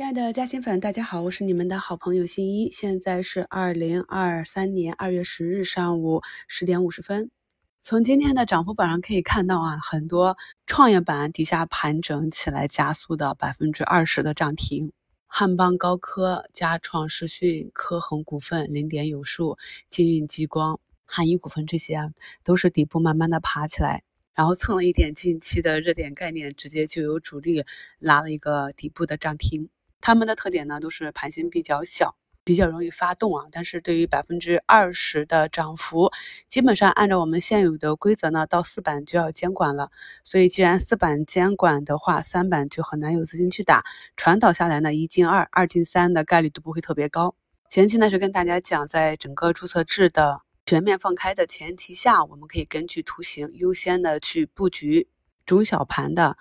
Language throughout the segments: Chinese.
亲爱的嘉兴粉，大家好，我是你们的好朋友新一。现在是二零二三年二月十日上午十点五十分。从今天的涨幅榜上可以看到啊，很多创业板底下盘整起来加速的百分之二十的涨停，汉邦高科、佳创视讯、科恒股份、零点有数、金运激光、汉一股份这些啊，都是底部慢慢的爬起来，然后蹭了一点近期的热点概念，直接就有主力拉了一个底部的涨停。他们的特点呢，都是盘形比较小，比较容易发动啊。但是对于百分之二十的涨幅，基本上按照我们现有的规则呢，到四板就要监管了。所以既然四板监管的话，三板就很难有资金去打。传导下来呢，一进二，二进三的概率都不会特别高。前期呢是跟大家讲，在整个注册制的全面放开的前提下，我们可以根据图形优先的去布局中小盘的。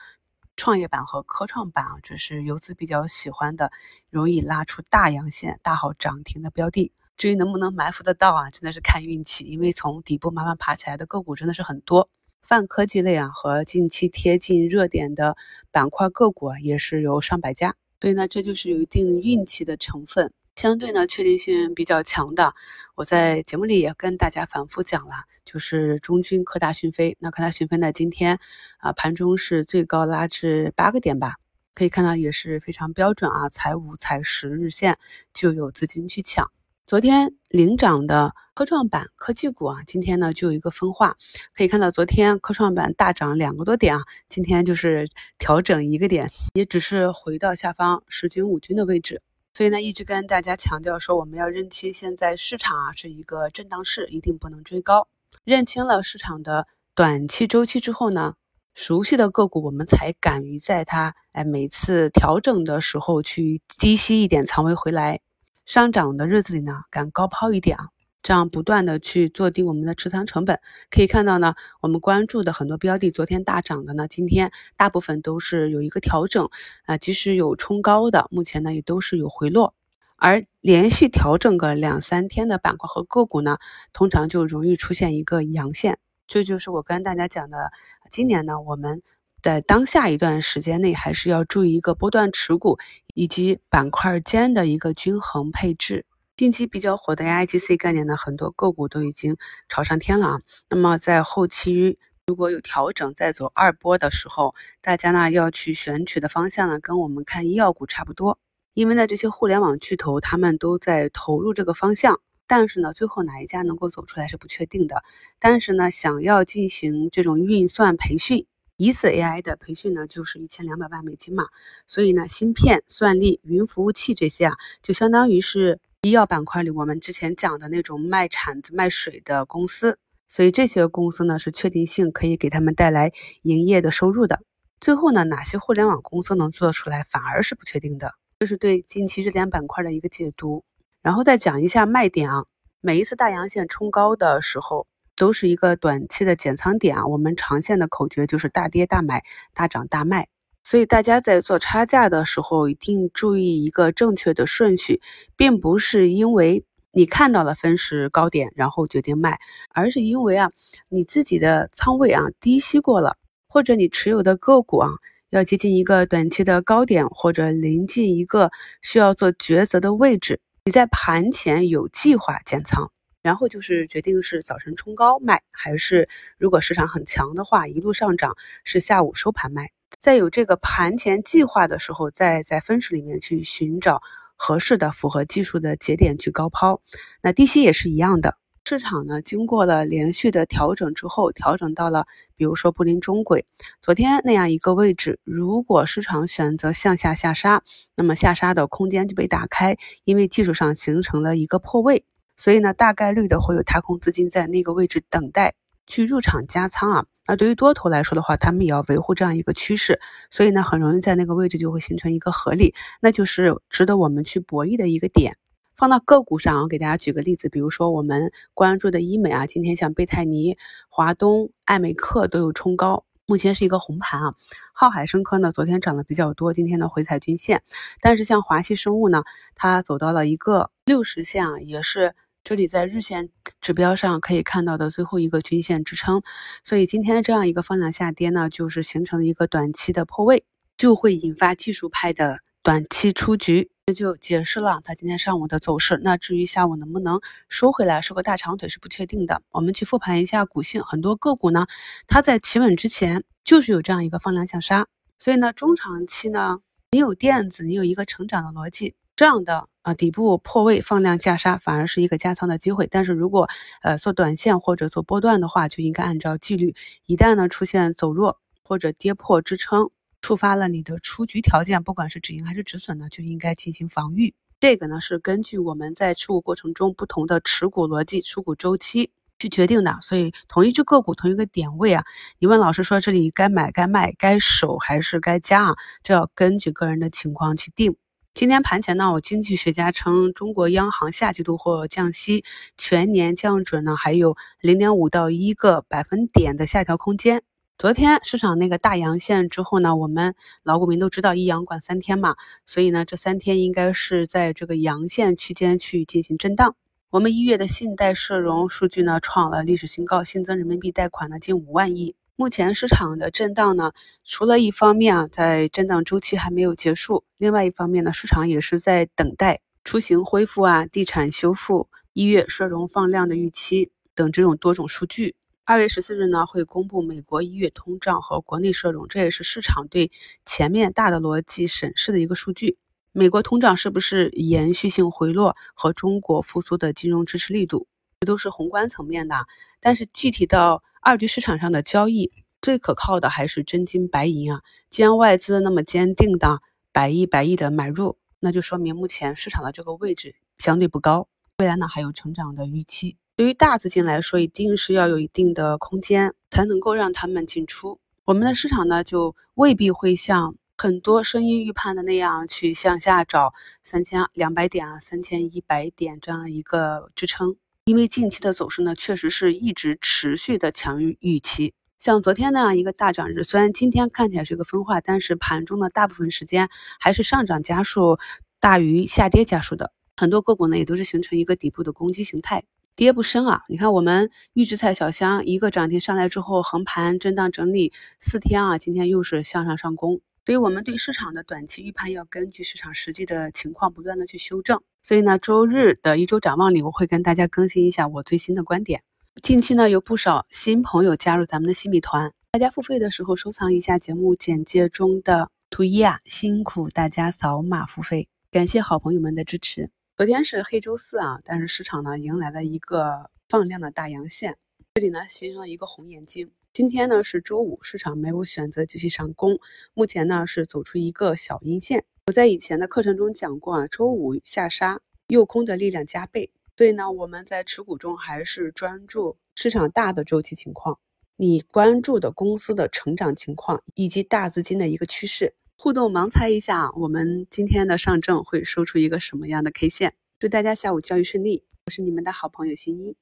创业板和科创板啊，就是游资比较喜欢的，容易拉出大阳线、大好涨停的标的。至于能不能埋伏得到啊，真的是看运气。因为从底部慢慢爬起来的个股真的是很多，泛科技类啊和近期贴近热点的板块个股啊，也是有上百家。所以呢，这就是有一定运气的成分。相对呢，确定性比较强的，我在节目里也跟大家反复讲了，就是中军科大讯飞。那科大讯飞呢，今天啊盘中是最高拉至八个点吧，可以看到也是非常标准啊，踩五踩十日线就有资金去抢。昨天领涨的科创板科技股啊，今天呢就有一个分化，可以看到昨天科创板大涨两个多点啊，今天就是调整一个点，也只是回到下方十均五均的位置。所以呢，一直跟大家强调说，我们要认清现在市场啊是一个震荡市，一定不能追高。认清了市场的短期周期之后呢，熟悉的个股我们才敢于在它哎每次调整的时候去低吸一点仓位回来，上涨的日子里呢敢高抛一点啊。这样不断的去做低我们的持仓成本，可以看到呢，我们关注的很多标的，昨天大涨的呢，今天大部分都是有一个调整啊，即使有冲高的，目前呢也都是有回落，而连续调整个两三天的板块和个股呢，通常就容易出现一个阳线。这就是我跟大家讲的，今年呢，我们在当下一段时间内还是要注意一个波段持股以及板块间的一个均衡配置。近期比较火的 AIGC 概念呢，很多个股都已经炒上天了啊。那么在后期如果有调整再走二波的时候，大家呢要去选取的方向呢，跟我们看医药股差不多。因为呢这些互联网巨头他们都在投入这个方向，但是呢最后哪一家能够走出来是不确定的。但是呢想要进行这种运算培训，一次 AI 的培训呢就是一千两百万美金嘛。所以呢芯片、算力、云服务器这些啊，就相当于是。医药板块里，我们之前讲的那种卖铲子、卖水的公司，所以这些公司呢是确定性可以给他们带来营业的收入的。最后呢，哪些互联网公司能做出来，反而是不确定的。这是对近期热点板块的一个解读。然后再讲一下卖点啊，每一次大阳线冲高的时候，都是一个短期的减仓点啊。我们长线的口诀就是大跌大买，大涨大卖。所以大家在做差价的时候，一定注意一个正确的顺序，并不是因为你看到了分时高点然后决定卖，而是因为啊你自己的仓位啊低吸过了，或者你持有的个股啊要接近一个短期的高点，或者临近一个需要做抉择的位置，你在盘前有计划减仓，然后就是决定是早晨冲高卖，还是如果市场很强的话一路上涨是下午收盘卖。在有这个盘前计划的时候，再在分时里面去寻找合适的、符合技术的节点去高抛。那低吸也是一样的。市场呢，经过了连续的调整之后，调整到了比如说布林中轨昨天那样一个位置，如果市场选择向下下杀，那么下杀的空间就被打开，因为技术上形成了一个破位，所以呢，大概率的会有踏空资金在那个位置等待去入场加仓啊。那对于多头来说的话，他们也要维护这样一个趋势，所以呢，很容易在那个位置就会形成一个合力，那就是值得我们去博弈的一个点。放到个股上，我给大家举个例子，比如说我们关注的医美啊，今天像贝泰尼、华东、爱美克都有冲高，目前是一个红盘啊。浩海生科呢，昨天涨得比较多，今天呢回踩均线，但是像华西生物呢，它走到了一个六十线啊，也是。这里在日线指标上可以看到的最后一个均线支撑，所以今天这样一个方向下跌呢，就是形成了一个短期的破位，就会引发技术派的。短期出局。这就解释了它今天上午的走势。那至于下午能不能收回来收个大长腿是不确定的。我们去复盘一下股性，很多个股呢，它在企稳之前就是有这样一个放量下杀。所以呢，中长期呢，你有电子，你有一个成长的逻辑，这样的啊底部破位放量下杀，反而是一个加仓的机会。但是如果呃做短线或者做波段的话，就应该按照纪律，一旦呢出现走弱或者跌破支撑。触发了你的出局条件，不管是止盈还是止损呢，就应该进行防御。这个呢是根据我们在持股过程中不同的持股逻辑、持股周期去决定的。所以同一只个股、同一个点位啊，你问老师说这里该买、该卖、该守还是该加啊？这要根据个人的情况去定。今天盘前呢，我经济学家称中国央行下季度或降息，全年降准呢还有零点五到一个百分点的下调空间。昨天市场那个大阳线之后呢，我们老股民都知道一阳管三天嘛，所以呢这三天应该是在这个阳线区间去进行震荡。我们一月的信贷社融数据呢创了历史新高，新增人民币贷款呢近五万亿。目前市场的震荡呢，除了一方面啊在震荡周期还没有结束，另外一方面呢市场也是在等待出行恢复啊、地产修复、一月社融放量的预期等这种多种数据。二月十四日呢，会公布美国一月通胀和国内社融，这也是市场对前面大的逻辑审视的一个数据。美国通胀是不是延续性回落和中国复苏的金融支持力度，这都是宏观层面的。但是具体到二级市场上的交易，最可靠的还是真金白银啊。既然外资那么坚定的百亿百亿的买入，那就说明目前市场的这个位置相对不高，未来呢还有成长的预期。对于大资金来说，一定是要有一定的空间，才能够让他们进出。我们的市场呢，就未必会像很多声音预判的那样去向下找三千两百点啊、三千一百点这样一个支撑。因为近期的走势呢，确实是一直持续的强于预期。像昨天那样一个大涨日，虽然今天看起来是一个分化，但是盘中的大部分时间还是上涨家数大于下跌家数的。很多个股呢，也都是形成一个底部的攻击形态。跌不深啊！你看我们预制菜小香一个涨停上来之后，横盘震荡整理四天啊，今天又是向上上攻。所以，我们对市场的短期预判要根据市场实际的情况不断的去修正。所以呢，周日的一周展望里，我会跟大家更新一下我最新的观点。近期呢，有不少新朋友加入咱们的新米团，大家付费的时候收藏一下节目简介中的图一啊，辛苦大家扫码付费，感谢好朋友们的支持。昨天是黑周四啊，但是市场呢迎来了一个放量的大阳线，这里呢形成了一个红眼睛。今天呢是周五，市场没有选择继续上攻，目前呢是走出一个小阴线。我在以前的课程中讲过啊，周五下杀诱空的力量加倍，所以呢我们在持股中还是专注市场大的周期情况，你关注的公司的成长情况以及大资金的一个趋势。互动盲猜一下，我们今天的上证会收出一个什么样的 K 线？祝大家下午交易顺利！我是你们的好朋友新一。